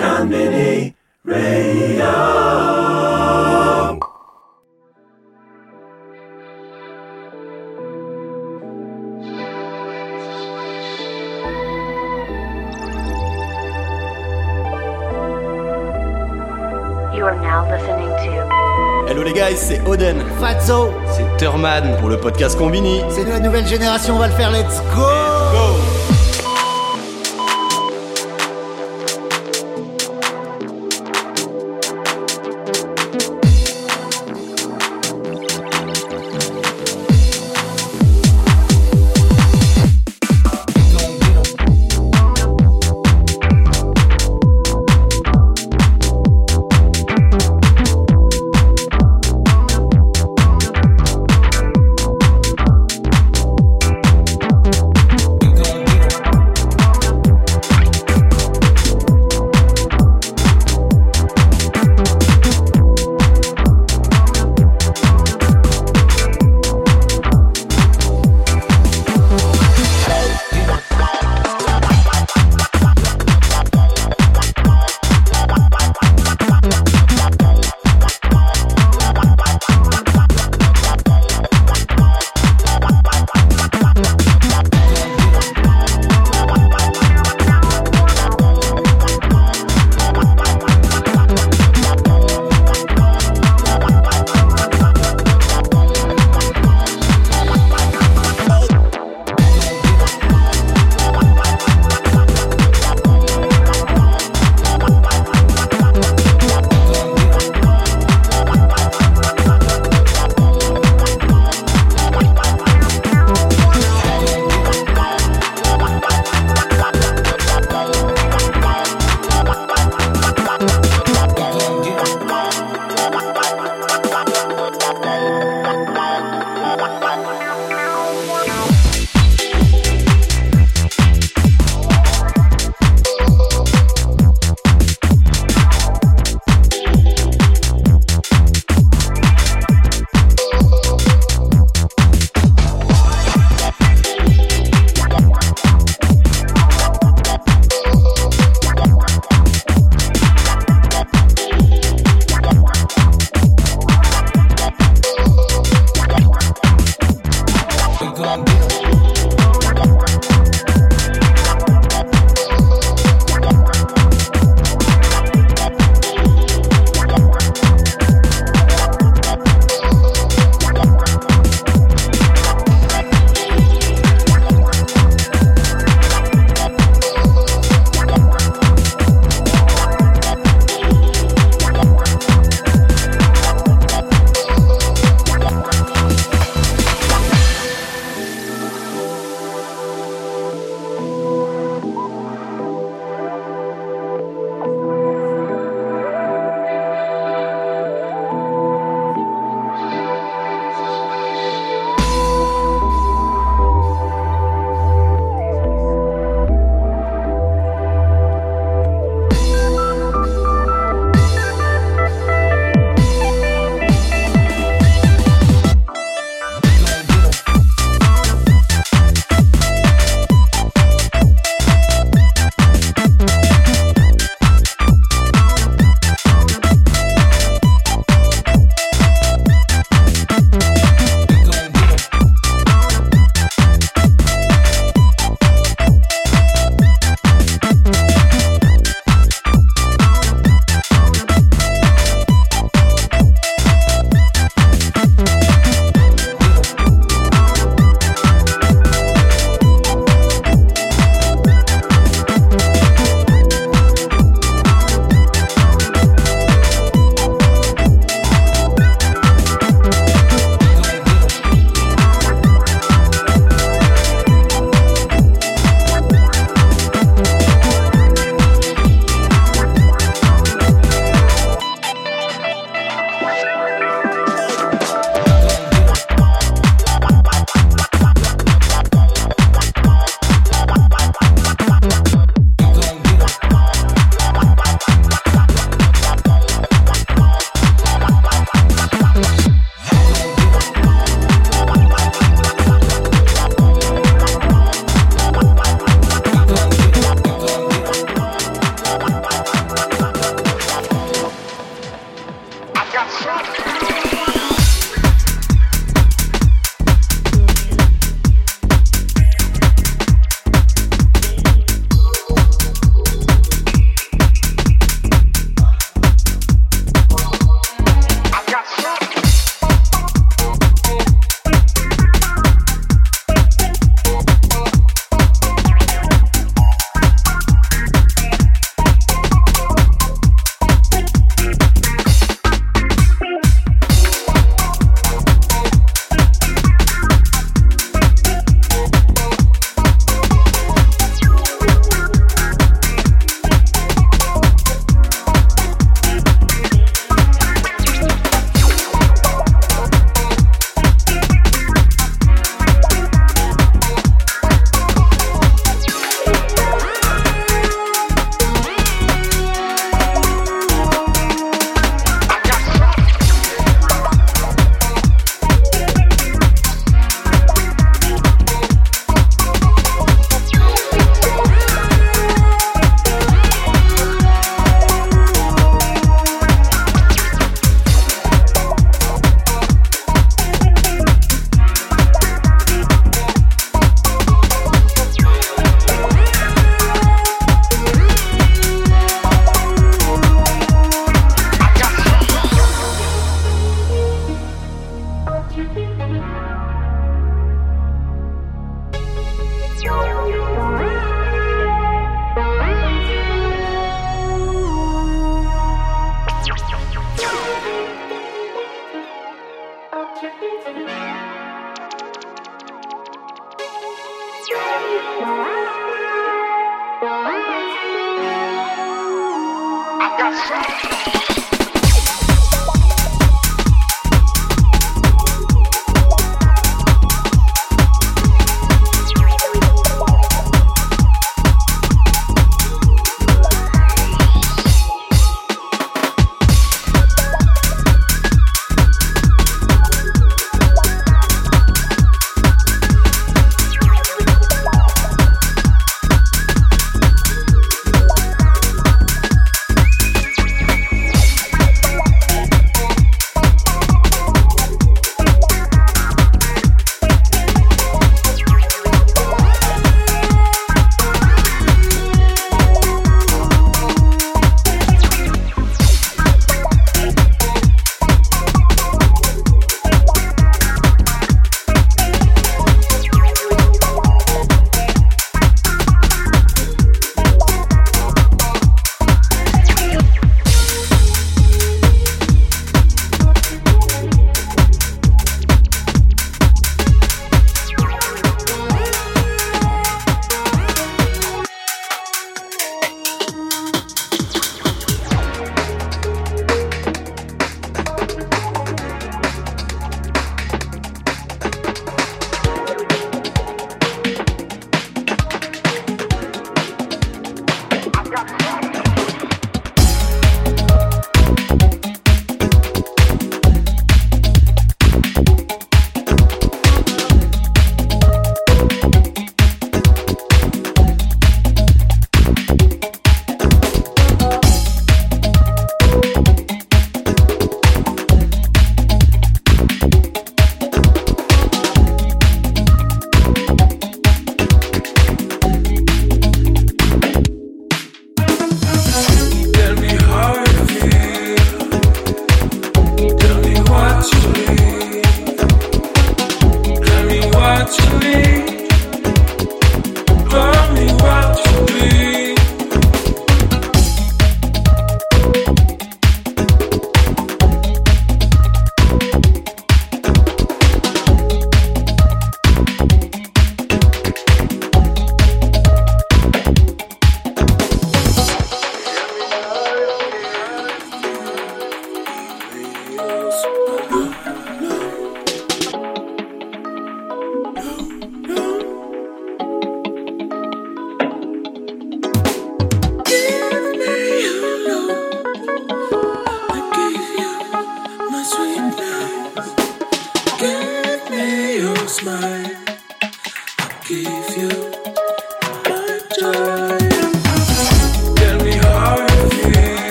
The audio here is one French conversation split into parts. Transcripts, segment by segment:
Radio. You are now listening to Hello les guys, c'est Oden. Fatso, C'est Turman pour le podcast Combini. c'est nous la nouvelle génération, on va le faire, let's go Go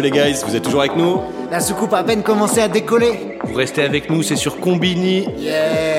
Les guys, vous êtes toujours avec nous La soucoupe a à peine commencé à décoller. Vous restez avec nous, c'est sur Combini. Yeah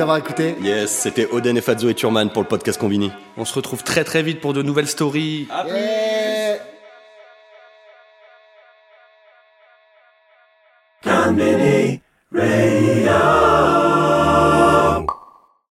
nous avoir écoutés. Yes, c'était Oden et Fazzo et Turman pour le podcast Combini. On se retrouve très très vite pour de nouvelles stories.